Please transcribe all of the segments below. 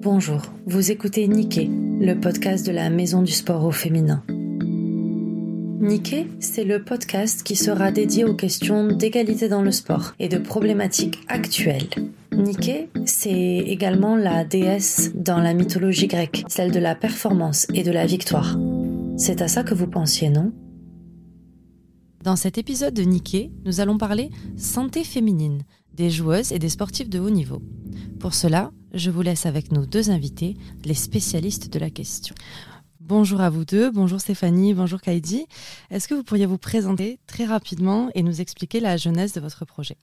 Bonjour, vous écoutez Niké, le podcast de la Maison du Sport au féminin. Niké, c'est le podcast qui sera dédié aux questions d'égalité dans le sport et de problématiques actuelles. Niké, c'est également la déesse dans la mythologie grecque, celle de la performance et de la victoire. C'est à ça que vous pensiez, non? Dans cet épisode de Niké, nous allons parler santé féminine, des joueuses et des sportifs de haut niveau. Pour cela, je vous laisse avec nos deux invités, les spécialistes de la question. Bonjour à vous deux, bonjour Stéphanie, bonjour Kaidi. Est-ce que vous pourriez vous présenter très rapidement et nous expliquer la jeunesse de votre projet?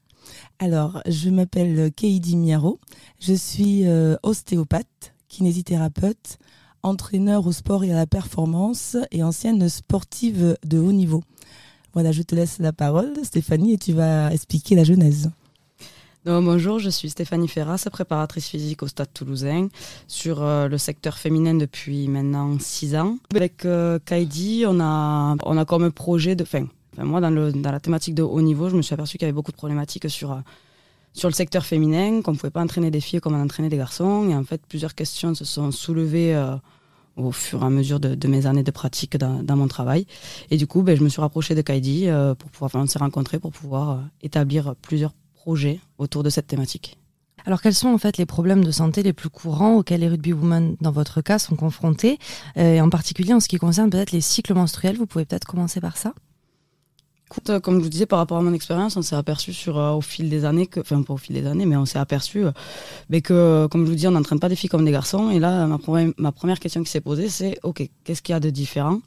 Alors, je m'appelle Kaidi Miaro, je suis euh, ostéopathe, kinésithérapeute, entraîneur au sport et à la performance et ancienne sportive de haut niveau. Voilà, je te laisse la parole Stéphanie et tu vas expliquer la bonjour, je suis Stéphanie Ferras, préparatrice physique au Stade toulousain sur euh, le secteur féminin depuis maintenant six ans. Avec euh, Kaidi, on a, on a comme projet de... Fin, moi, dans, le, dans la thématique de haut niveau, je me suis aperçu qu'il y avait beaucoup de problématiques sur, euh, sur le secteur féminin, qu'on ne pouvait pas entraîner des filles comme on entraînait des garçons. Et en fait, plusieurs questions se sont soulevées au fur et à mesure de, mes années de pratique dans, dans, mon travail. Et du coup, ben, je me suis rapprochée de Kaidi pour pouvoir, enfin, on s'est rencontrés pour pouvoir établir plusieurs autour de cette thématique. Alors quels sont en fait les problèmes de santé les plus courants auxquels les rugby women dans votre cas sont confrontés, euh, et en particulier en ce qui concerne peut-être les cycles menstruels Vous pouvez peut-être commencer par ça? Écoute, euh, comme je vous disais, par rapport à mon expérience, on s'est aperçu sur, euh, au fil des années, que, enfin pas au fil des années, mais on s'est aperçu mais que, comme je vous dis, on n'entraîne pas des filles comme des garçons. Et là, ma, ma première question qui s'est posée, c'est, OK, qu'est-ce qu'il y a de différent?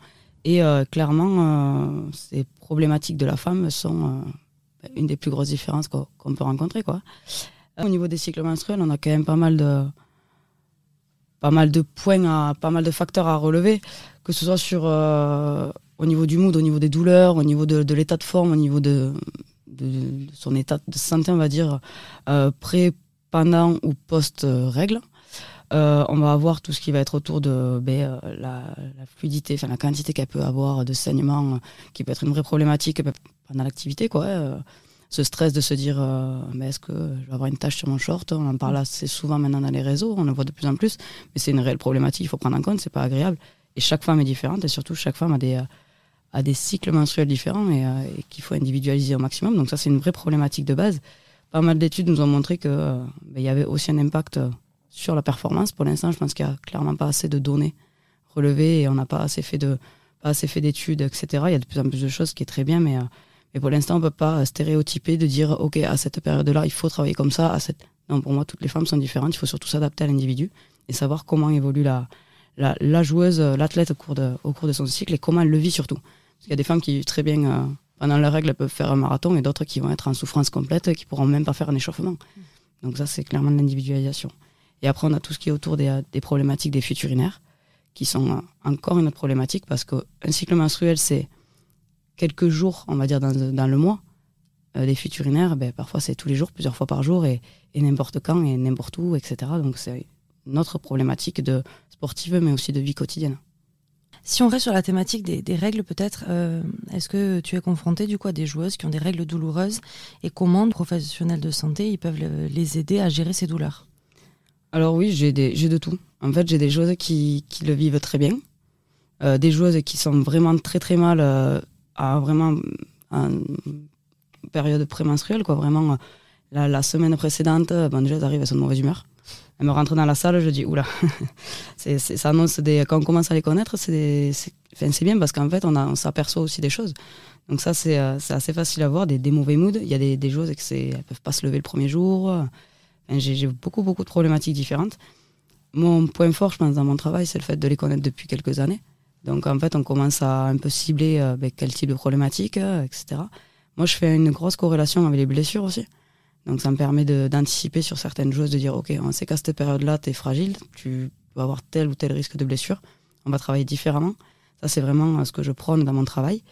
Et clairement, ces problématiques de la femme sont une des plus grosses différences qu'on peut rencontrer. Quoi. Au niveau des cycles menstruels, on a quand même pas mal de, pas mal de points, à, pas mal de facteurs à relever, que ce soit sur, euh, au niveau du mood, au niveau des douleurs, au niveau de, l'état de forme, au niveau de, de, son état de santé, on va dire, euh, pré, pendant ou post-règle. Euh, on va avoir tout ce qui va être autour de ben, la, la, fluidité, enfin la quantité qu'elle peut avoir de saignement, qui peut être une vraie problématique pendant l'activité, quoi. Euh, ce stress de se dire, euh, mais est-ce que je vais avoir une tache sur mon short On en parle assez souvent maintenant dans les réseaux, on en voit de plus en plus, mais c'est une réelle problématique, il faut prendre en compte, c'est pas agréable. Et chaque femme est différente, et surtout chaque femme a des, a des cycles menstruels différents et, qu'il faut individualiser au maximum. Donc ça, c'est une vraie problématique de base. Pas mal d'études nous ont montré que ben, il y avait aussi un impact sur la performance. Pour l'instant, je pense qu'il n'y a clairement pas assez de données relevées et on n'a pas assez fait de pas assez fait d'études, etc. Il y a de plus en plus de choses, qui est très bien, mais mais pour l'instant, on peut pas stéréotyper de dire, OK, à cette période-là, il faut travailler comme ça. À cette... Non, pour moi, toutes les femmes sont différentes. Il faut surtout s'adapter à l'individu et savoir comment évolue la, la, la joueuse, l'athlète au, cours de, au cours de son cycle et comment elle le vit surtout. Parce qu'il y a des femmes qui, très bien, euh, pendant leurs règles, peuvent faire un marathon et d'autres qui vont être en souffrance complète, qui pourront même pas faire un échauffement. Donc ça, c'est clairement de l'individualisation. Et après, on a tout ce qui est autour des, des problématiques des futurinaires, qui sont encore une autre problématique parce qu'un cycle menstruel, c'est quelques jours, on va dire, dans, dans le mois. Euh, les futurinaires, ben, parfois c'est tous les jours, plusieurs fois par jour, et, n'importe quand, et n'importe où, etc. Donc c'est une autre problématique de sportive, mais aussi de vie quotidienne. Si on reste sur la thématique des, règles, peut-être, euh, est-ce que tu es confronté du coup à des joueuses qui ont des règles douloureuses? Et comment les professionnels de santé ils peuvent les aider à gérer ces douleurs? Alors oui, j'ai de tout. En fait, j'ai des joueuses qui, qui, le vivent très bien, euh, des joueuses qui sont vraiment très très mal à vraiment une période prémenstruelle, quoi. Vraiment, la, la semaine précédente, bon, déjà, elles arrivent, à son mauvaise humeur. Elle me rentre dans la salle, je dis, oula, c'est, ça annonce des, quand on commence à les connaître, c'est, bien parce qu'en fait, on, on s'aperçoit aussi des choses. Donc ça, c'est, euh, assez facile à voir, des, mauvais moods. Il y a des, des que c'est, elles peuvent pas se lever le premier jour. J'ai, j'ai beaucoup, beaucoup de problématiques différentes. Mon point fort, je pense, dans mon travail, c'est le fait de les connaître depuis quelques années. Donc en fait, on commence à un peu cibler euh, ben, quel type de problématique, euh, etc. Moi, je fais une grosse corrélation avec les blessures aussi. Donc ça me permet d'anticiper sur certaines choses, de dire, OK, on sait qu'à cette période-là, tu es fragile, tu peux avoir tel ou tel risque de blessure. On va travailler différemment. Ça, c'est vraiment euh, ce que je prône dans mon travail,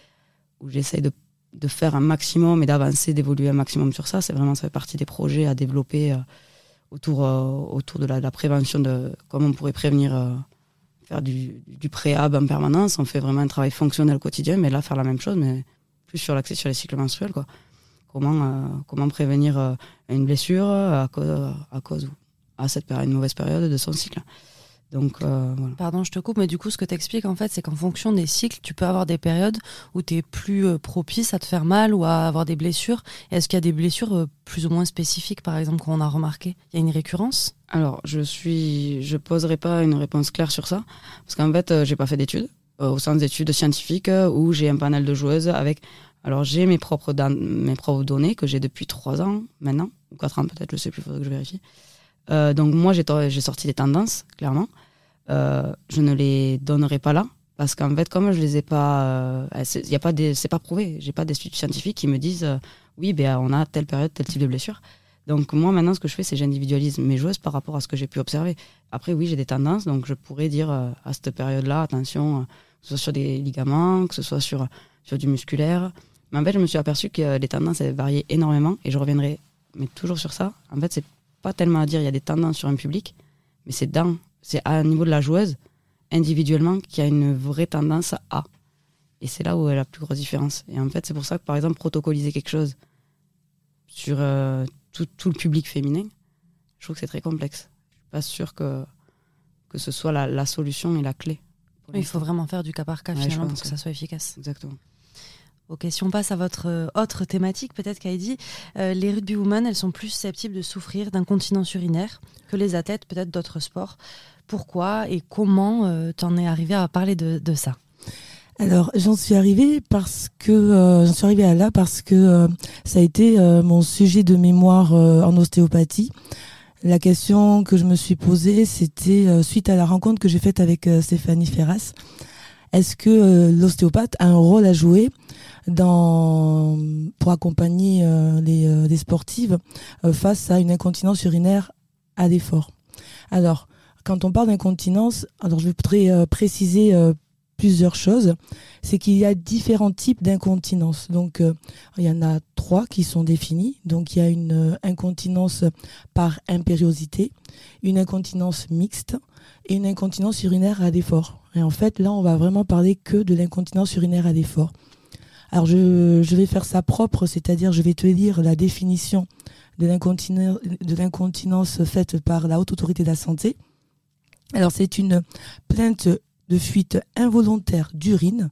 où j'essaye de, de, faire un maximum et d'avancer, d'évoluer un maximum sur ça. C'est vraiment, ça fait partie des projets à développer autour, autour de la, de la, prévention, de comment on pourrait prévenir faire du, du préhab en permanence. On fait vraiment un travail fonctionnel quotidien, mais là, faire la même chose, mais plus sur l'accès sur les cycles menstruels. Quoi. Comment, euh, comment prévenir euh, une blessure à cause, à cause à cette période, une mauvaise période de son cycle. Donc, euh, voilà. Pardon, je te coupe, mais du coup, ce que tu expliques, en fait, c'est qu'en fonction des cycles, tu peux avoir des périodes où tu es plus euh, propice à te faire mal ou à avoir des blessures. Est-ce qu'il y a des blessures euh, plus ou moins spécifiques, par exemple, qu'on a remarqué Il y a une récurrence? Alors, je suis, je poserai pas une réponse claire sur ça, parce qu'en fait, j'ai pas fait d'études, au sens d'études scientifiques, où j'ai un panel de joueuses avec. Alors, j'ai mes propres, dan- mes propres données que j'ai depuis trois ans maintenant, ou quatre ans peut-être, je sais plus, faudrait que je vérifie. Euh, donc, moi, j'ai sorti des tendances, clairement. Euh, je ne les donnerai pas là, parce qu'en fait, comme je les ai pas, euh, c'est- y a pas des, c'est pas prouvé. J'ai pas d'études scientifiques qui me disent, euh, oui, ben, on a telle période, tel type de blessure. Donc moi maintenant ce que je fais c'est j'individualise mes joueuses par rapport à ce que j'ai pu observer. Après oui j'ai des tendances donc je pourrais dire euh, à cette période-là attention euh, que ce soit sur des ligaments, que ce soit sur sur du musculaire. Mais en fait je me suis aperçu que euh, les tendances elles variaient énormément et je reviendrai mais toujours sur ça. En fait c'est pas tellement à dire il y a des tendances sur un public mais c'est dans c'est à un niveau de la joueuse individuellement qu'il y a une vraie tendance à. Et c'est là où est la plus grosse différence. Et en fait c'est pour ça que par exemple protocoliser quelque chose sur euh, tout, tout le public féminin, je trouve que c'est très complexe. Je suis pas sûre que, que ce soit la, la solution et la clé. Il faut vraiment faire du cas par cas, Ouais, finalement, pour que ça soit efficace. Exactement. Ok, si on passe à votre euh, autre thématique, peut-être Kaidi, euh, les rugby women, elles sont plus susceptibles de souffrir d'incontinence urinaire que les athlètes peut-être d'autres sports. Pourquoi et comment euh, t'en es arrivé à parler de, ça? Alors, j'en suis arrivée parce que euh, j'en suis arrivée à là parce que ça a été mon sujet de mémoire en ostéopathie. La question que je me suis posée, c'était suite à la rencontre que j'ai faite avec Stéphanie Ferras. Est-ce que euh, l'ostéopathe a un rôle à jouer pour accompagner euh, les, euh, les sportives face à une incontinence urinaire à l'effort? Alors, quand on parle d'incontinence, alors je voudrais préciser plusieurs choses. C'est qu'il y a différents types d'incontinence. Donc, il y en a trois qui sont définis. Donc, il y a une incontinence par impériosité, une incontinence mixte et une incontinence urinaire à l'effort. Et en fait, là, on va vraiment parler que de l'incontinence urinaire à l'effort. Alors, je, vais faire ça propre, c'est-à-dire je vais te lire la définition de l'incontinence faite par la Haute Autorité de la Santé. Alors, c'est une plainte de fuite involontaire d'urine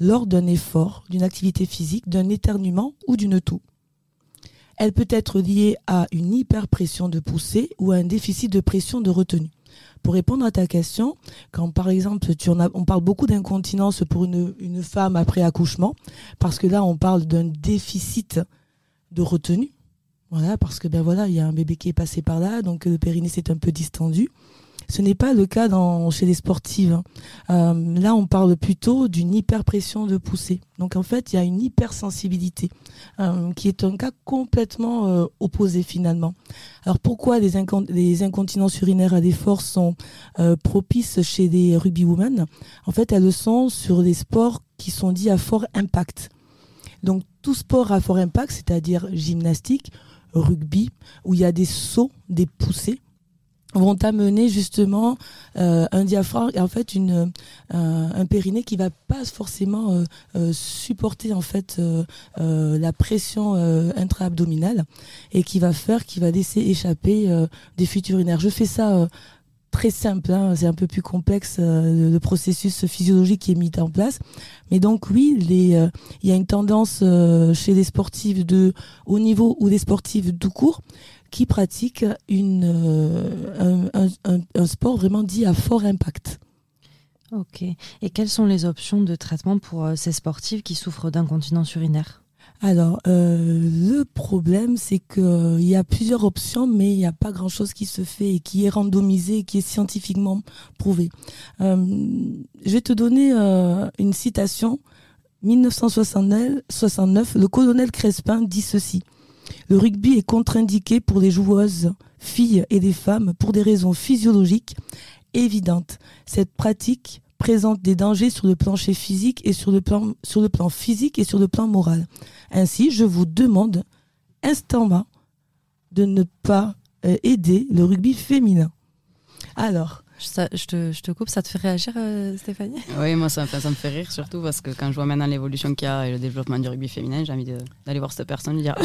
lors d'un effort, d'une activité physique, d'un éternuement ou d'une toux. Elle peut être liée à une hyperpression de poussée ou à un déficit de pression de retenue. Pour répondre à ta question, quand par exemple on parle beaucoup d'incontinence pour une, une femme après accouchement, parce que là on parle d'un déficit de retenue. Voilà, parce que ben voilà, il y a un bébé qui est passé par là, donc le périnée s'est un peu distendu. Ce n'est pas le cas dans, chez les sportives. hein. Euh, là, on parle plutôt d'une hyperpression de poussée. Donc, en fait, il y a une hypersensibilité euh, qui est un cas complètement euh, opposé finalement. Alors, pourquoi les, incon- les incontinences urinaires à l'effort sont euh, propices chez les rugby women En fait, elles le sont sur les sports qui sont dits à fort impact. Donc, tout sport à fort impact, c'est-à-dire gymnastique, rugby, où il y a des sauts, des poussées, vont amener justement euh, un diaphragme en fait une euh, un périnée qui va pas forcément euh, euh, supporter en fait euh, euh, la pression intra-abdominale et qui va faire qui va laisser échapper des fuites urinaires. Je fais ça très simple, hein, c'est un peu plus complexe euh, le, processus physiologique qui est mis en place. Mais donc oui, euh, il y a une tendance euh, chez les sportifs de haut niveau ou des sportifs tout court qui pratiquent un, un- sport vraiment dit à fort impact. Ok. Et quelles sont les options de traitement pour ces sportives qui souffrent d'incontinence urinaire? Alors, euh, le problème, c'est qu'il y a plusieurs options, mais il n'y a pas grand-chose qui se fait et qui est randomisé et qui est scientifiquement prouvé. Euh, je vais te donner euh, une citation. 1969, 69, le colonel Crespin dit ceci. Le rugby est contre-indiqué pour les joueuses, filles et les femmes pour des raisons physiologiques évidentes. Cette pratique présente des dangers sur le plancher physique et sur le plan, sur le plan physique et sur le plan moral. Ainsi, je vous demande instamment de ne pas euh, aider le rugby féminin. Alors, Ça- je, te, je te coupe, ça te fait réagir, euh, Stéphanie? Oui, moi, ça, me fait rire surtout parce que quand je vois maintenant l'évolution qu'il y a et le développement du rugby féminin, j'ai envie d'aller voir cette personne et lui dire ah,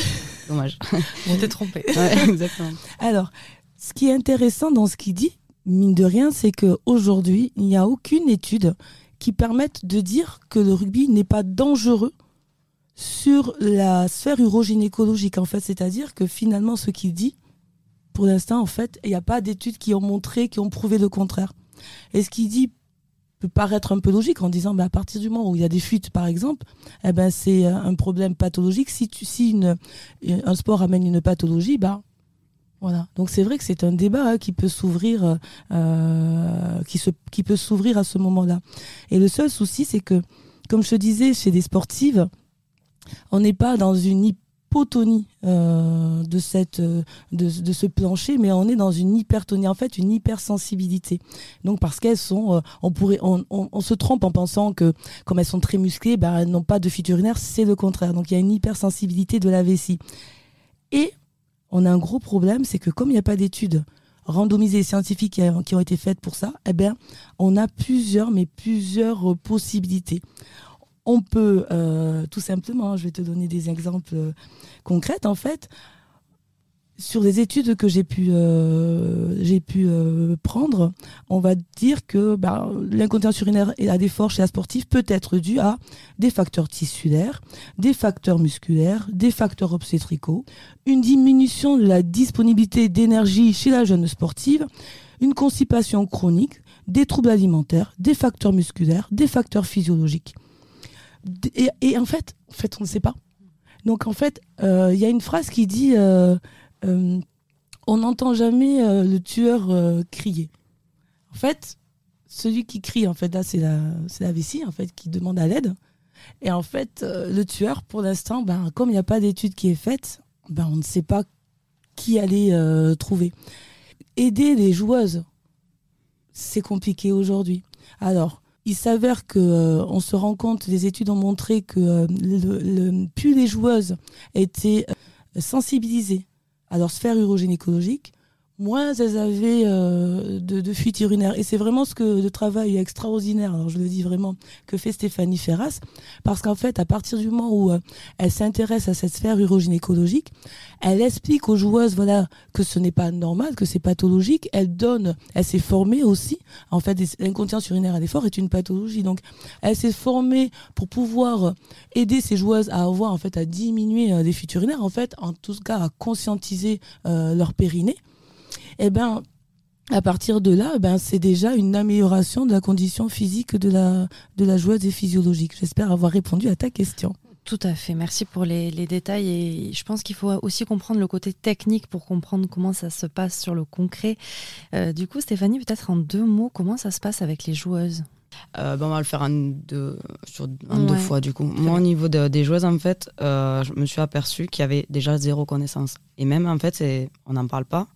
dommage. Je t'ai trompé. Ouais, exactement. alors, ce qui est intéressant dans ce qu'il dit, mine de rien, c'est qu'aujourd'hui, il n'y a aucune étude qui permette de dire que le rugby n'est pas dangereux sur la sphère urogynécologique, en fait. C'est-à-dire que finalement, ce qu'il dit, pour l'instant, en fait, il n'y a pas d'études qui ont montré, qui ont prouvé le contraire. Et ce qu'il dit peut paraître un peu logique en disant, bah, à partir du moment où il y a des fuites, par exemple, eh ben, c'est un problème pathologique. Si, un sport amène une pathologie, bah, voilà. Donc c'est vrai que c'est un débat hein, qui peut s'ouvrir, euh, qui, se, qui peut s'ouvrir à ce moment-là. Et le seul souci, c'est que, comme je te disais, chez des sportives, on n'est pas dans une hypotonie euh, de, cette, euh, de, ce plancher, mais on est dans une hypertonie, en fait, une hypersensibilité. Donc parce qu'elles sont, on pourrait, on, se trompe en pensant que comme elles sont très musclées, ben, elles n'ont pas de fuite urinaire, c'est le contraire. Donc il y a une hypersensibilité de la vessie. Et on a un gros problème, c'est que comme il n'y a pas d'études randomisées scientifiques qui ont été faites pour ça, eh bien, on a plusieurs, mais plusieurs possibilités. On peut euh, tout simplement, je vais te donner des exemples euh, concrets en fait, sur des études que j'ai pu, euh, j'ai pu euh, prendre, on va dire que bah, l'incontinence urinaire à d'effort chez la sportive peut être dû à des facteurs tissulaires, des facteurs musculaires, des facteurs obstétricaux, une diminution de la disponibilité d'énergie chez la jeune sportive, une constipation chronique, des troubles alimentaires, des facteurs musculaires, des facteurs physiologiques. Et, en fait, en fait, on ne sait pas. Donc en fait, euh, il y a une phrase qui dit euh, on n'entend jamais euh, le tueur euh, crier. En fait, celui qui crie, en fait, là, c'est la, la vessie, en fait, qui demande à l'aide. Et en fait, le tueur, pour l'instant, ben, comme il n'y a pas d'étude qui est faite, ben, on ne sait pas qui aller trouver. Aider les joueuses, c'est compliqué aujourd'hui. Alors, il s'avère que on se rend compte, les études ont montré que plus les joueuses étaient sensibilisées à leur sphère urogynécologique, moins elles avaient euh, de, de fuite urinaire. Et c'est vraiment ce que le travail extraordinaire, alors je le dis vraiment, que fait Stéphanie Ferras, parce qu'en fait, à partir du moment où euh, elle s'intéresse à cette sphère urogynécologique, elle explique aux joueuses, voilà, que ce n'est pas normal, que c'est pathologique. Elle donne, elle s'est formée aussi. En fait, l'incontinence urinaire à l'effort est une pathologie. Donc, elle s'est formée pour pouvoir aider ces joueuses à avoir, en fait, à diminuer euh, les fuites urinaires, en fait, en tout cas, à conscientiser leur périnée eh ben, à partir de là, ben, c'est déjà une amélioration de la condition physique de la, de la joueuse et physiologique. J'espère avoir répondu à ta question. Tout à fait, merci pour les, détails et je pense qu'il faut aussi comprendre le côté technique pour comprendre comment ça se passe sur le concret. Euh, du coup, Stéphanie, peut-être en deux mots, comment ça se passe avec les joueuses? Euh, ben, on va le faire en deux, sur, deux fois du coup. Moi, au niveau des joueuses, en fait, euh, je me suis aperçu qu'il y avait déjà zéro connaissance. Et même, en fait, on n'en parle pas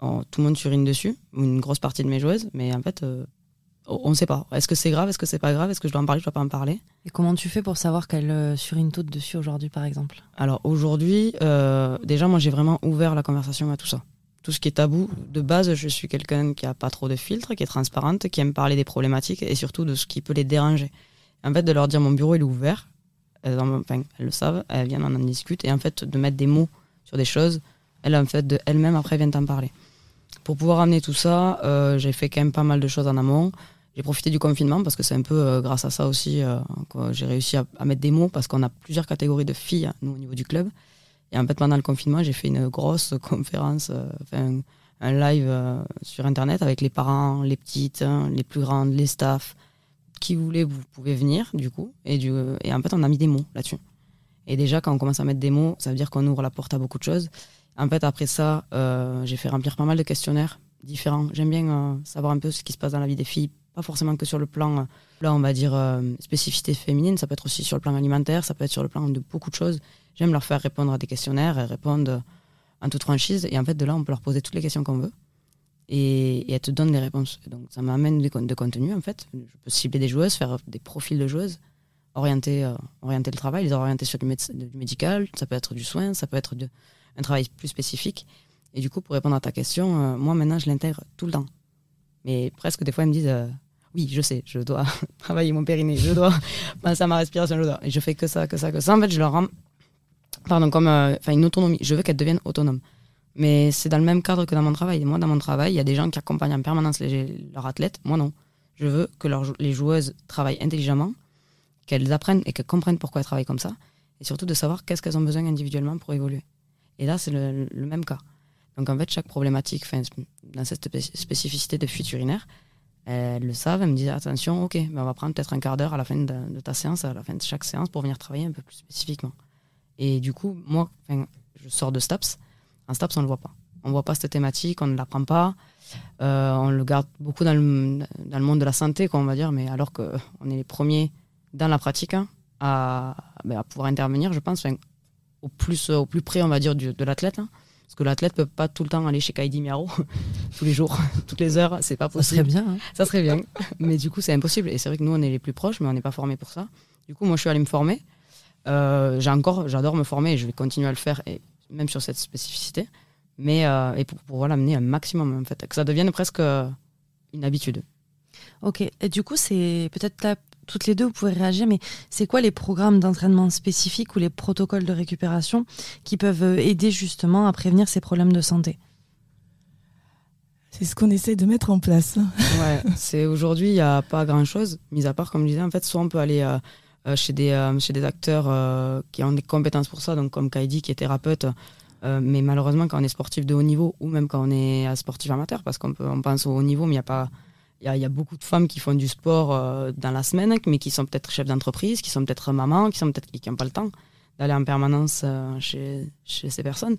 tout le monde surine dessus, une grosse partie de mes joueuses, mais en fait, euh, on ne sait pas. Est-ce que c'est grave Est-ce que c'est pas grave Est-ce que je dois en parler Je dois pas en parler? Et comment tu fais pour savoir qu'elle euh, surine toutes dessus aujourd'hui, par exemple? Alors aujourd'hui, euh, déjà, moi, j'ai vraiment ouvert la conversation à tout ça. Tout ce qui est tabou, de base, je suis quelqu'un qui a pas trop de filtres, qui est transparente, qui aime parler des problématiques et surtout de ce qui peut les déranger. En fait, de leur dire mon bureau il est ouvert, elles, enfin, elles le savent, elles viennent en discuter et en fait de mettre des mots sur des choses, elles en fait de elles-mêmes après viennent en parler. Pour pouvoir amener tout ça, euh, j'ai fait quand même pas mal de choses en amont. J'ai profité du confinement parce que c'est un peu euh, grâce à ça aussi euh, que j'ai réussi à, mettre des mots parce qu'on a plusieurs catégories de filles, nous, au niveau du club. Et en fait, pendant le confinement, j'ai fait une grosse conférence, enfin, un live sur Internet avec les parents, les petites, hein, les plus grandes, les staffs. Qui voulait, vous pouvez venir, du coup. Et, du, et en fait, on a mis des mots là-dessus. Et déjà, quand on commence à mettre des mots, ça veut dire qu'on ouvre la porte à beaucoup de choses. En fait, après ça, euh, j'ai fait remplir pas mal de questionnaires différents. J'aime bien euh, savoir un peu ce qui se passe dans la vie des filles, pas forcément que sur le plan, euh, là, on va dire, spécificité féminine, ça peut être aussi sur le plan alimentaire, ça peut être sur le plan de beaucoup de choses. J'aime leur faire répondre à des questionnaires, elles répondent en toute franchise, et en fait, de là, on peut leur poser toutes les questions qu'on veut. Et, elles te donnent des réponses. donc, ça m'amène de contenu, en fait. Je peux cibler des joueuses, faire des profils de joueuses, orienter, le travail, les orienter sur du, du médical, ça peut être du soin, ça peut être de un travail plus spécifique. Et du coup, pour répondre à ta question, euh, moi maintenant, je l'intègre tout le temps. Mais presque des fois, ils me disent euh, Oui, je sais, je dois travailler mon périnée, je dois penser à ma respiration, je dois. Et je fais que ça, que ça, que ça. En fait, je leur rends pardon, comme euh, une autonomie. Je veux qu'elles deviennent autonomes. Mais c'est dans le même cadre que dans mon travail. Moi, dans mon travail, il y a des gens qui accompagnent en permanence leurs athlètes. Moi, non. Je veux que les joueuses travaillent intelligemment, qu'elles apprennent et qu'elles comprennent pourquoi elles travaillent comme ça, et surtout de savoir qu'est-ce qu'elles ont besoin individuellement pour évoluer. Et là, c'est le, même cas. Donc, en fait, chaque problématique, dans cette spécificité de fuite urinaire, elles le savent, elles me disent attention, ok, mais on va prendre peut-être un quart d'heure à la fin de, ta séance, à la fin de chaque séance, pour venir travailler un peu plus spécifiquement. Et du coup, moi, je sors de STAPS. En STAPS, on ne le voit pas. On ne voit pas cette thématique, on ne l'apprend pas. Euh, on le garde beaucoup dans le, monde de la santé, quoi, on va dire, mais alors qu'on est les premiers dans la pratique hein, ben, à, pouvoir intervenir, je pense, au, plus, au plus près, on va dire, de l'athlète. Hein. Parce que l'athlète peut pas tout le temps aller chez Kaidi Miaro tous les jours, toutes les heures, c'est pas possible. Ça serait bien. Hein. Ça serait bien. Mais du coup, c'est impossible. Et c'est vrai que nous, on est les plus proches, mais on n'est pas formés pour ça. Du coup, moi, je suis allée me former. Euh, j'ai encore, j'adore me former et je vais continuer à le faire, et même sur cette spécificité. Mais euh, et pour pouvoir l'amener un maximum, en fait, que ça devienne presque euh, une habitude. Ok. Et du coup, c'est peut-être là toutes les deux, vous pouvez réagir, mais c'est quoi les programmes d'entraînement spécifiques ou les protocoles de récupération qui peuvent euh, aider justement à prévenir ces problèmes de santé? C'est ce qu'on essaie de mettre en place. Ouais, c'est aujourd'hui il n'y a pas grand chose, mis à part comme je disais, en fait, soit on peut aller euh, euh, chez des chez des acteurs qui ont des compétences pour ça, donc comme Kaidi qui est thérapeute, mais malheureusement quand on est sportif de haut niveau ou même quand on est sportif amateur, parce qu'on on pense au haut niveau, mais il n'y a pas il y, a beaucoup de femmes qui font du sport euh, dans la semaine, mais qui sont peut-être chefs d'entreprise, qui sont peut-être mamans, qui sont peut-être qui n'ont pas le temps d'aller en permanence euh, chez, chez, ces personnes.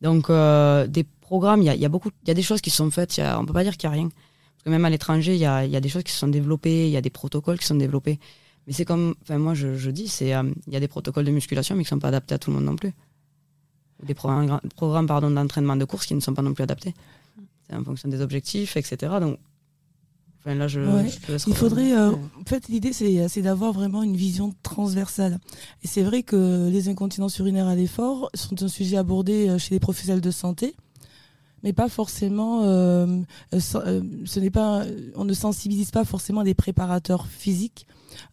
Donc, euh, des programmes, il y a, y a, beaucoup, il y a des choses qui sont faites. Y a, on peut pas dire qu'il n'y a rien, parce que même à l'étranger, il y a, y a, des choses qui se sont développées, il y a des protocoles qui sont développés. Mais c'est comme, enfin moi je, je dis, c'est, il y a des protocoles de musculation, mais qui ne sont pas adaptés à tout le monde non plus. Des programmes, programmes pardon d'entraînement de course qui ne sont pas non plus adaptés. C'est en fonction des objectifs, etc. Donc il faudrait. Euh, en fait, l'idée, c'est d'avoir vraiment une vision transversale. Et c'est vrai que les incontinences urinaires à l'effort sont un sujet abordé euh, chez les professionnels de santé, mais pas forcément. Euh, ce n'est pas. On ne sensibilise pas forcément les préparateurs physiques,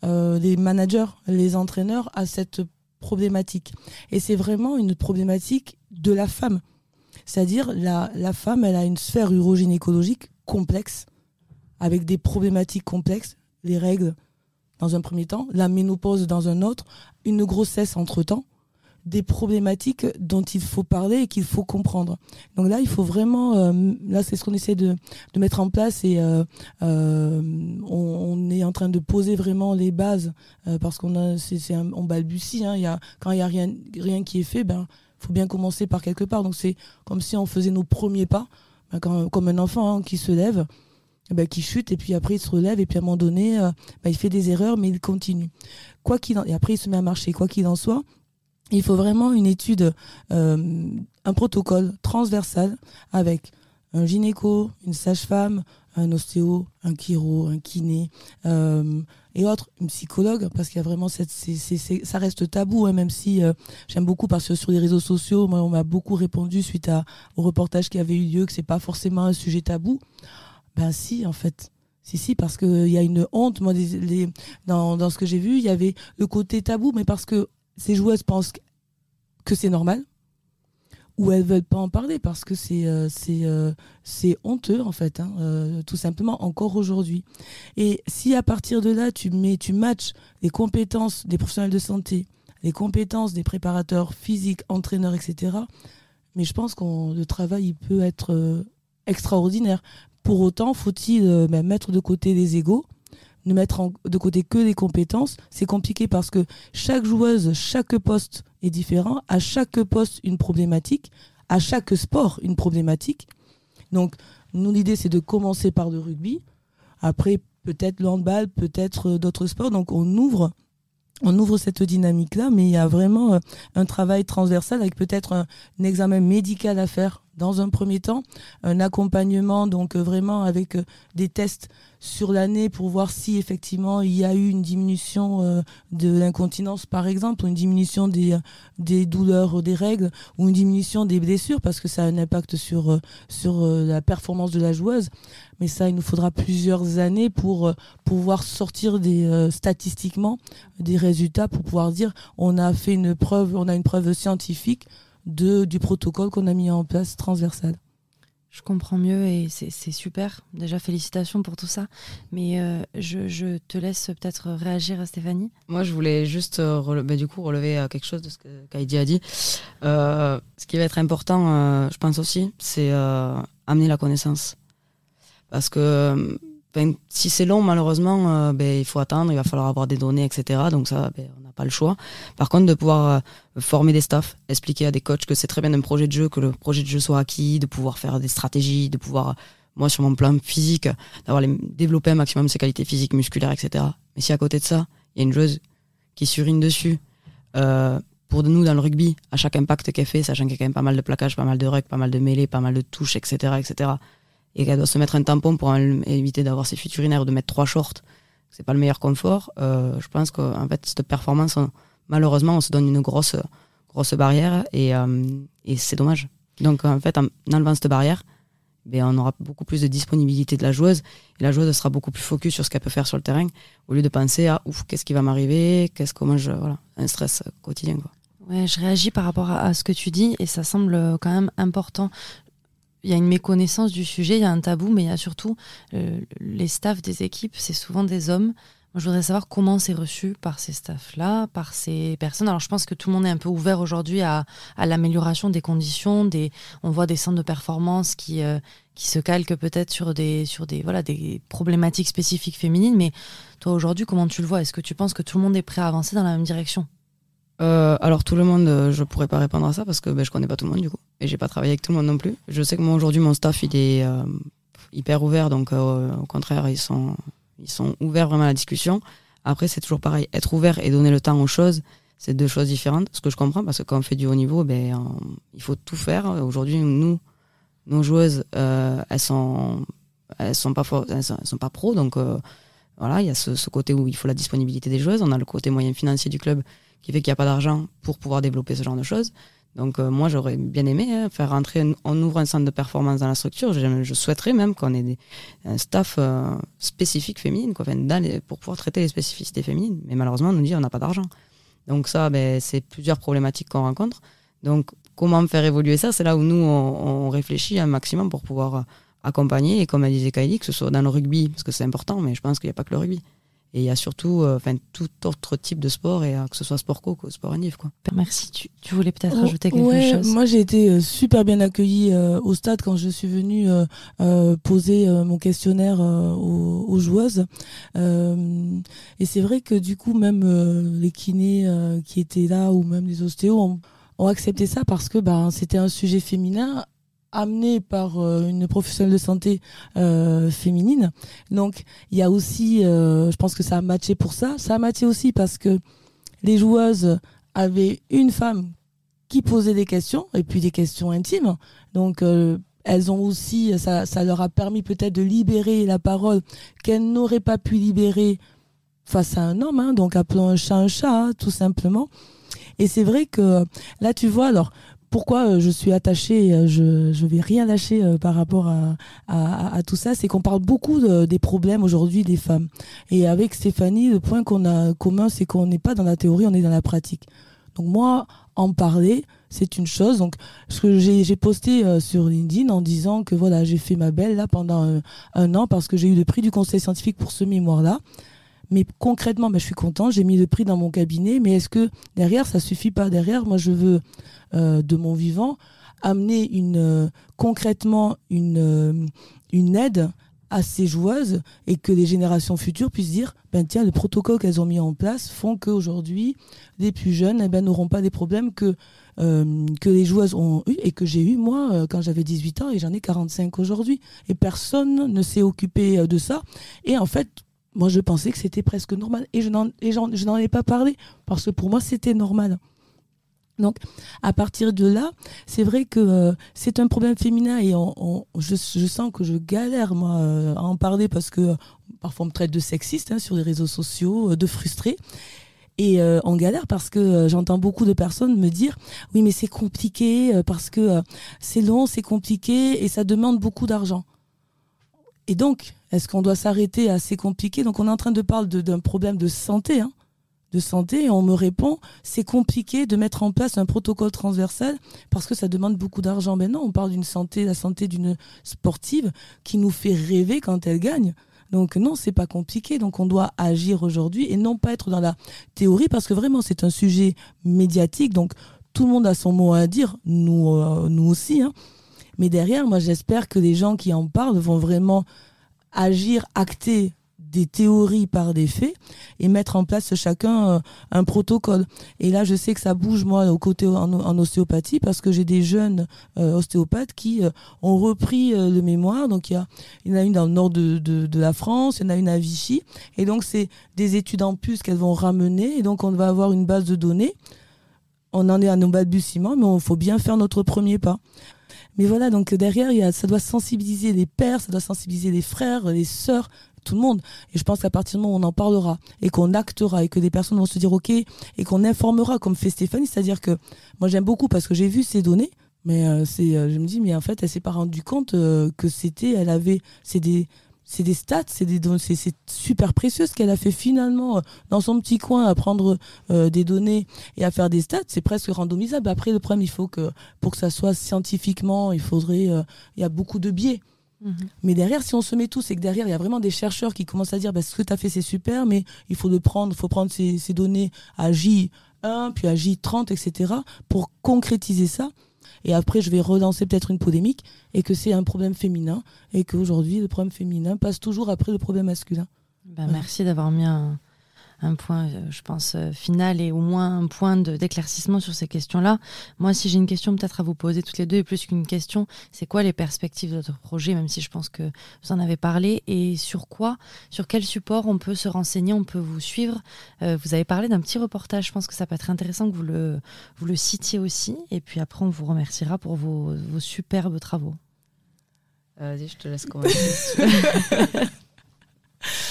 les managers, les entraîneurs à cette problématique. Et c'est vraiment une problématique de la femme. C'est-à-dire la, la femme, elle a une sphère urogynécologique complexe avec des problématiques complexes, les règles dans un premier temps, la ménopause dans un autre, une grossesse entre-temps, des problématiques dont il faut parler et qu'il faut comprendre. Donc là, il faut vraiment, euh, là c'est ce qu'on essaie de, mettre en place et euh, euh, on, est en train de poser vraiment les bases parce qu'on a, c'est, on balbutie. Hein, y a, quand il n'y a rien, rien qui est fait, ben faut bien commencer par quelque part. Donc c'est comme si on faisait nos premiers pas, ben, comme un enfant hein, qui se lève. Eh ben, qui chute et puis après il se relève et puis à un moment donné euh, ben, il fait des erreurs mais il continue. Quoi qu'il et après il se met à marcher. Quoi qu'il en soit, il faut vraiment une étude, euh, un protocole transversal avec un gynéco, une sage-femme, un ostéo, un chiro, un kiné euh, et autres, une psychologue, parce qu'il y a vraiment ça reste tabou, hein, même si j'aime beaucoup parce que sur les réseaux sociaux, on m'a beaucoup répondu suite à, au reportage qui avait eu lieu que c'est pas forcément un sujet tabou. Ben si, en fait. Si, si, parce qu'il y a une honte. Moi, dans, dans, ce que j'ai vu, il y avait le côté tabou, mais parce que ces joueuses pensent que c'est normal, ou elles veulent pas en parler parce que c'est euh, euh, honteux en fait hein, euh, tout simplement encore aujourd'hui et si à partir de là tu mets tu matches les compétences des professionnels de santé les compétences des préparateurs physiques entraîneurs etc mais je pense que le travail il peut être extraordinaire pour autant, faut-il euh, ben, mettre de côté les égaux ne mettre de côté que les compétences, c'est compliqué parce que chaque joueuse, chaque poste est différent, à chaque poste une problématique, à chaque sport une problématique. Donc, nous, l'idée, c'est de commencer par le rugby, après peut-être le handball, peut-être euh, d'autres sports. Donc, on ouvre on ouvre cette dynamique-là, mais il y a vraiment euh, un travail transversal avec peut-être un, examen médical à faire dans un premier temps, un accompagnement donc euh, vraiment avec euh, des tests sur l'année pour voir si effectivement il y a eu une diminution euh, de l'incontinence par exemple, ou une diminution des, des douleurs des règles, ou une diminution des blessures parce que ça a un impact sur, sur la performance de la joueuse. Mais ça, il nous faudra plusieurs années pour pouvoir sortir statistiquement des résultats pour pouvoir dire on a fait une preuve, on a une preuve scientifique de, du protocole qu'on a mis en place transversal. Je comprends mieux et c'est super. Déjà, félicitations pour tout ça. Mais euh, je, te laisse peut-être réagir, Stéphanie. Moi, je voulais juste euh, bah, du coup relever euh, quelque chose de ce que Kaidi a dit. ce qui va être important, je pense aussi, c'est amener la connaissance. Parce que si c'est long, malheureusement, ben, il faut attendre, il va falloir avoir des données, etc. Donc ça, ben, on n'a pas le choix. Par contre, de pouvoir former des staffs, expliquer à des coachs que c'est très bien un projet de jeu, que le projet de jeu soit acquis, de pouvoir faire des stratégies, de pouvoir, moi sur mon plan physique, d'avoir les, développer un maximum ses qualités physiques, musculaires, etc. Mais si à côté de ça, il y a une joueuse qui surine dessus, euh, pour nous dans le rugby, à chaque impact qu'elle fait, sachant qu'il y a quand même pas mal de plaquages, pas mal de rucks, pas mal de mêlées, pas mal de touches, etc., etc., et qu'elle doit se mettre un tampon pour éviter d'avoir ses fuites ou de mettre trois shorts, c'est pas le meilleur confort. Euh, je pense qu'en fait cette performance malheureusement, on se donne une grosse, grosse barrière et, euh, et c'est dommage. Donc, en fait, en enlevant cette barrière, ben, on aura beaucoup plus de disponibilité de la joueuse et la joueuse sera beaucoup plus focus sur ce qu'elle peut faire sur le terrain au lieu de penser à ouf, qu'est-ce qui va m'arriver, qu'est-ce comment je. Voilà, un stress quotidien. Quoi. Ouais, je réagis par rapport à, ce que tu dis et ça semble quand même important il y a une méconnaissance du sujet, il y a un tabou, mais il y a surtout euh, les staffs des équipes, c'est souvent des hommes je voudrais savoir comment c'est reçu par ces staffs-là, par ces personnes. Alors, je pense que tout le monde est un peu ouvert aujourd'hui à, l'amélioration des conditions. Des, on voit des centres de performance qui, euh, qui se calquent peut-être sur des, sur des, voilà, des problématiques spécifiques féminines. Mais toi, aujourd'hui, comment tu le vois? Est-ce que tu penses que tout le monde est prêt à avancer dans la même direction? Euh, alors tout le monde, euh, je pourrais pas répondre à ça parce que ben, je connais pas tout le monde du coup et j'ai pas travaillé avec tout le monde non plus. Je sais que moi aujourd'hui mon staff il est hyper ouvert donc au contraire ils sont ils sont ouverts vraiment à la discussion. Après, c'est toujours pareil. Être ouvert et donner le temps aux choses, c'est deux choses différentes. Ce que je comprends, parce que quand on fait du haut niveau, ben, il faut tout faire. Aujourd'hui, nous, nos joueuses, euh, elles sont, elles sont pas, elles sont, pas pro, donc euh, voilà, il y a ce, ce, côté où il faut la disponibilité des joueuses. On a le côté moyen financier du club qui fait qu'il n'y a pas d'argent pour pouvoir développer ce genre de choses. Donc euh, moi j'aurais bien aimé hein, faire rentrer, on ouvre un centre de performance dans la structure, je, souhaiterais même qu'on ait des, un staff euh, spécifique féminine quoi, pour pouvoir traiter les spécificités féminines. Mais malheureusement on nous dit on n'a pas d'argent. Donc ça ben, c'est plusieurs problématiques qu'on rencontre. Donc comment faire évoluer ça? C'est là où nous on, réfléchit un maximum pour pouvoir accompagner et comme a disait Kylie, que ce soit dans le rugby, parce que c'est important, mais je pense qu'il n'y a pas que le rugby. Et il y a surtout euh, enfin tout autre type de sport, et euh, que ce soit sport co ou sport anif. Quoi. Merci. Tu, tu voulais peut-être oh, rajouter quelque chose? Moi, j'ai été euh, super bien accueillie au stade quand je suis venue poser mon questionnaire aux, aux, joueuses. et c'est vrai que du coup, même les kinés qui étaient là ou même les ostéos ont, ont accepté ça parce que ben, c'était un sujet féminin amené par euh, une professionnelle de santé euh, féminine. Donc il y a aussi, euh, je pense que ça a matché pour ça. Ça a matché aussi parce que les joueuses avaient une femme qui posait des questions et puis des questions intimes. Donc elles ont aussi, ça, ça leur a permis peut-être de libérer la parole qu'elles n'auraient pas pu libérer face à un homme. Hein, donc appelons un chat un chat, hein, tout simplement. Et c'est vrai que là, tu vois, alors pourquoi euh, je suis attachée, euh, je ne vais rien lâcher euh, par rapport à, à, tout ça, c'est qu'on parle beaucoup des problèmes aujourd'hui des femmes. Et avec Stéphanie, le point qu'on a commun, c'est qu'on n'est pas dans la théorie, on est dans la pratique. Donc moi, en parler, c'est une chose. Donc, ce que j'ai posté sur LinkedIn en disant que voilà, j'ai fait ma belle là pendant un, an parce que j'ai eu le prix du conseil scientifique pour ce mémoire-là. Mais concrètement, ben, je suis content, j'ai mis le prix dans mon cabinet, mais est-ce que derrière, ça suffit pas? Derrière, moi, je veux euh, de mon vivant, amener euh, concrètement une, euh, une aide à ces joueuses et que les générations futures puissent dire ben tiens les protocoles qu'elles ont mis en place font qu'aujourd'hui les plus jeunes eh ben, n'auront pas des problèmes que que les joueuses ont eu et que j'ai eu moi quand j'avais 18 ans et j'en ai 45 aujourd'hui. Et personne ne s'est occupé de ça. Et en fait moi je pensais que c'était presque normal et je n'en ai pas parlé parce que pour moi c'était normal donc, à partir de là, c'est vrai que euh, c'est un problème féminin et je, sens que je galère, moi, euh, à en parler parce que parfois on me traite de sexiste hein, sur les réseaux sociaux, euh, de frustrée. Et on galère parce que j'entends beaucoup de personnes me dire oui mais c'est compliqué parce que c'est long, c'est compliqué et ça demande beaucoup d'argent. Et donc, est-ce qu'on doit s'arrêter à c'est compliqué Donc on est en train de parler d'un problème de santé. Hein de santé et on me répond c'est compliqué de mettre en place un protocole transversal parce que ça demande beaucoup d'argent. Mais non, on parle d'une santé, la santé d'une sportive qui nous fait rêver quand elle gagne. Donc non, c'est pas compliqué. Donc on doit agir aujourd'hui et non pas être dans la théorie parce que vraiment c'est un sujet médiatique. Donc tout le monde a son mot à dire, nous, euh, nous aussi. Hein. Mais derrière, moi j'espère que les gens qui en parlent vont vraiment agir, acter des théories par des faits et mettre en place chacun euh, un protocole. Et là, je sais que ça bouge, moi, au côté en, ostéopathie, parce que j'ai des jeunes euh, ostéopathes qui euh, ont repris le mémoire. Donc, il y, en a une dans le nord de la France, il y en a une à Vichy. Et donc, c'est des études en plus qu'elles vont ramener. Et donc, on va avoir une base de données. On en est à nos balbutiements, mais il faut bien faire notre premier pas. Mais voilà, donc derrière, il y a, ça doit sensibiliser les pères, ça doit sensibiliser les frères, les sœurs, tout le monde. Et je pense qu'à partir du moment où on en parlera et qu'on actera et que des personnes vont se dire OK et qu'on informera comme fait Stéphanie, c'est-à-dire que moi j'aime beaucoup parce que j'ai vu ces données, mais euh, c'est, euh, je me dis mais en fait elle s'est pas rendue compte euh, que c'était, elle avait, c'est des c'est des stats, c'est des c'est, super précieux ce qu'elle a fait finalement dans son petit coin à prendre des données et à faire des stats, c'est presque randomisable. Après le problème, il faut que pour que ça soit scientifiquement, il faudrait il y a beaucoup de biais. Mhm. Mais derrière, si on se met tous, c'est que derrière, il y a vraiment des chercheurs qui commencent à dire bah, ce que tu as fait, c'est super, mais il faut le prendre, faut prendre ces, ces données à J1, puis à J30, etc., pour concrétiser ça. Et après, je vais relancer peut-être une polémique, et que c'est un problème féminin, et qu'aujourd'hui, le problème féminin passe toujours après le problème masculin. Ben, Merci d'avoir mis un, un point, euh, je pense, euh, final et au moins un point d'éclaircissement sur ces questions-là. Moi, si j'ai une question peut-être à vous poser toutes les deux, et plus qu'une question, c'est quoi les perspectives de votre projet, même si je pense que vous en avez parlé, et sur quoi, sur quel support on peut se renseigner, on peut vous suivre. Euh, vous avez parlé d'un petit reportage, je pense que ça peut être intéressant que vous le, vous le citiez aussi, et puis après, on vous remerciera pour vos, vos superbes travaux. Vas-y, je te laisse commencer.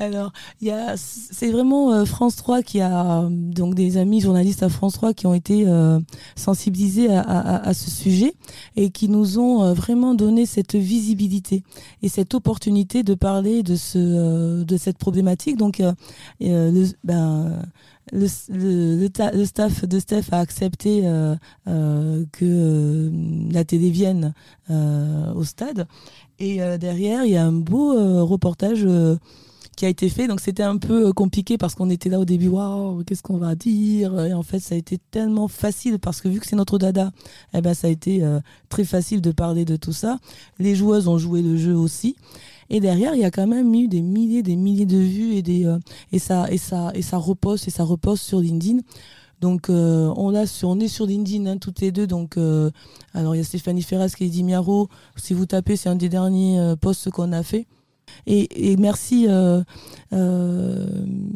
Alors, il y a, c'est vraiment euh, France 3 qui a donc des amis journalistes à France 3 qui ont été euh, sensibilisés à, à, à, ce sujet et qui nous ont euh, vraiment donné cette visibilité et cette opportunité de parler de ce de cette problématique. Donc, le, ben, le, le, le, staff de Steph a accepté que la télé vienne au stade et derrière il y a un beau reportage qui a été fait. Donc c'était un peu euh, compliqué parce qu'on était là au début, waouh, qu'est-ce qu'on va dire? Et en fait, ça a été tellement facile parce que vu que c'est notre dada, eh ben ça a été euh, très facile de parler de tout ça. Les joueuses ont joué le jeu aussi. Et derrière, il y a quand même eu des milliers, des milliers de vues et des euh, et ça et ça et ça repose et ça repose sur LinkedIn. Donc on a sur, on est sur LinkedIn hein, toutes les deux. Donc alors il y a Stéphanie Ferraz qui est dit Miaro. Si vous tapez, c'est un des derniers posts qu'on a fait. Et, merci, euh, euh,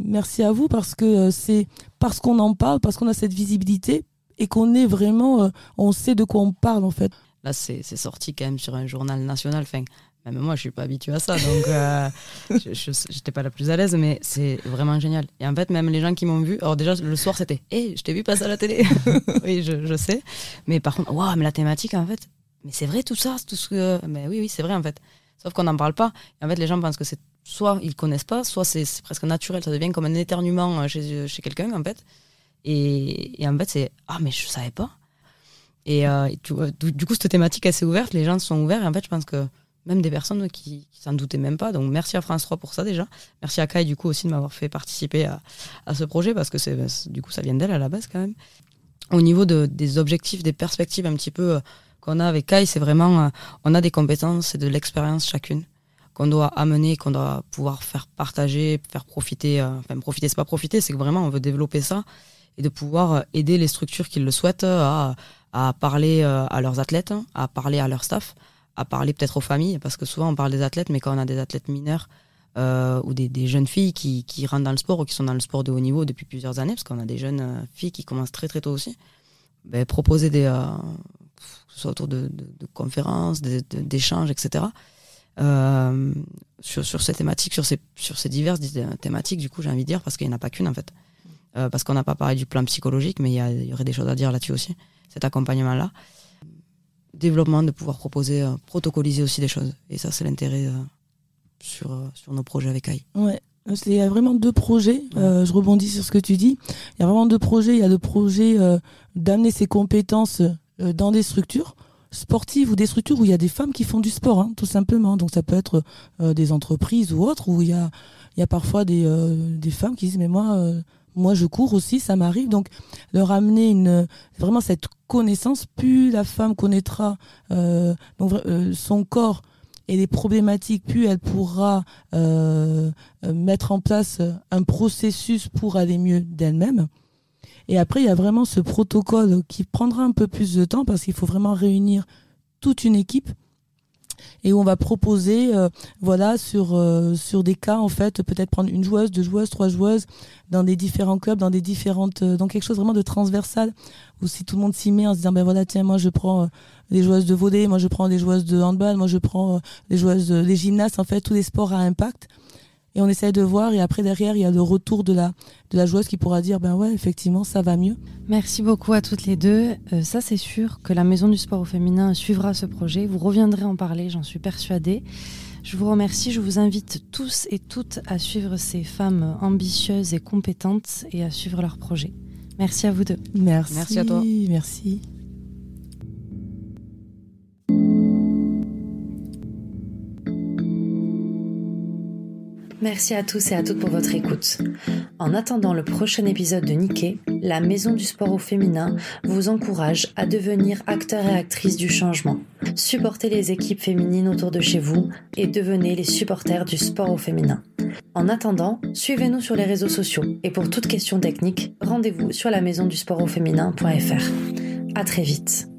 merci à vous parce que euh, c'est parce qu'on en parle, parce qu'on a cette visibilité et qu'on est vraiment, on sait de quoi on parle en fait. Là, c'est sorti quand même sur un journal national. Enfin, même moi, je suis pas habituée à ça, donc je n'étais pas la plus à l'aise, mais c'est vraiment génial. Et en fait, même les gens qui m'ont vu, alors déjà le soir, c'était, hé, je t'ai vu passer à la télé. oui, je, je, sais. Mais par contre, waouh, mais la thématique, en fait, mais c'est vrai tout ça, tout ce que, mais oui, oui, c'est vrai en fait. Sauf qu'on n'en parle pas. Et en fait, les gens pensent que c'est soit ils connaissent pas, soit c'est presque naturel. Ça devient comme un éternuement euh, chez, chez quelqu'un, en fait. Et, en fait, c'est Ah, mais je savais pas. Et euh, du, coup, cette thématique assez ouverte, les gens sont ouverts. Et en fait, je pense que même des personnes qui, qui s'en doutaient même pas. Donc, merci à France 3 pour ça déjà. Merci à Kai, du coup, aussi de m'avoir fait participer à, à, ce projet parce que c'est, du coup, ça vient d'elle à la base quand même. Au niveau de, des objectifs, des perspectives un petit peu euh, qu'on a avec Kai, c'est vraiment, euh, on a des compétences et de l'expérience chacune qu'on doit amener, qu'on doit pouvoir faire partager, faire profiter. Euh, enfin, profiter, c'est pas profiter, c'est que vraiment on veut développer ça et de pouvoir euh, aider les structures qui le souhaitent à, à parler à leurs athlètes, à parler à leur staff, à parler peut-être aux familles, parce que souvent on parle des athlètes, mais quand on a des athlètes mineurs euh, ou des, des, jeunes filles qui, qui rentrent dans le sport ou qui sont dans le sport de haut niveau depuis plusieurs années, parce qu'on a des jeunes filles qui commencent très très tôt aussi, ben, proposer des, que ce soit autour de, conférences, d'échanges, etc. Euh, sur, sur ces thématiques, sur ces, sur ces diverses thématiques, du coup, j'ai envie de dire, parce qu'il n'y en a pas qu'une en fait. Euh, parce qu'on n'a pas parlé du plan psychologique, mais il y, aurait des choses à dire là-dessus aussi, cet accompagnement-là. Développement, de pouvoir proposer, euh, protocoliser aussi des choses. Et ça, c'est l'intérêt sur, sur nos projets avec AI. Ouais. Il y a vraiment deux projets. Euh, je rebondis sur ce que tu dis. Il y a vraiment deux projets. Il y a le projet euh, d'amener ses compétences dans des structures sportives ou des structures où il y a des femmes qui font du sport, hein, tout simplement. Donc ça peut être des entreprises ou autres où il y a, y a parfois des, des femmes qui disent mais moi moi je cours aussi, ça m'arrive. Donc leur amener une vraiment cette connaissance. Plus la femme connaîtra donc, son corps et les problématiques, puis elle pourra euh, euh, mettre en place un processus pour aller mieux d'elle-même. Et après, il y a vraiment ce protocole qui prendra un peu plus de temps parce qu'il faut vraiment réunir toute une équipe et où on va proposer euh, voilà sur sur des cas en fait peut-être prendre une joueuse deux joueuses trois joueuses dans des différents clubs dans des différentes dans quelque chose vraiment de transversal où si tout le monde s'y met en se disant ben voilà tiens moi je prends des joueuses de volley, moi je prends des joueuses de handball, moi je prends des euh, joueuses, des gymnastes, en fait, tous les sports à impact. Et on essaie de voir, et après derrière, il y a le retour de la, de la joueuse qui pourra dire, ben ouais, effectivement, ça va mieux. Merci beaucoup à toutes les deux. Euh, ça, c'est sûr que la Maison du Sport au Féminin suivra ce projet. Vous reviendrez en parler, j'en suis persuadée. Je vous remercie. Je vous invite tous et toutes à suivre ces femmes ambitieuses et compétentes et à suivre leur projet. Merci à vous deux. Merci. Merci à toi. Merci. Merci à tous et à toutes pour votre écoute. En attendant le prochain épisode de Nikkei, la Maison du Sport au Féminin vous encourage à devenir acteur et actrice du changement. Supportez les équipes féminines autour de chez vous et devenez les supporters du sport au féminin. En attendant, suivez-nous sur les réseaux sociaux et pour toute question technique, rendez-vous sur la maison du sport au féminin.fr. À très vite.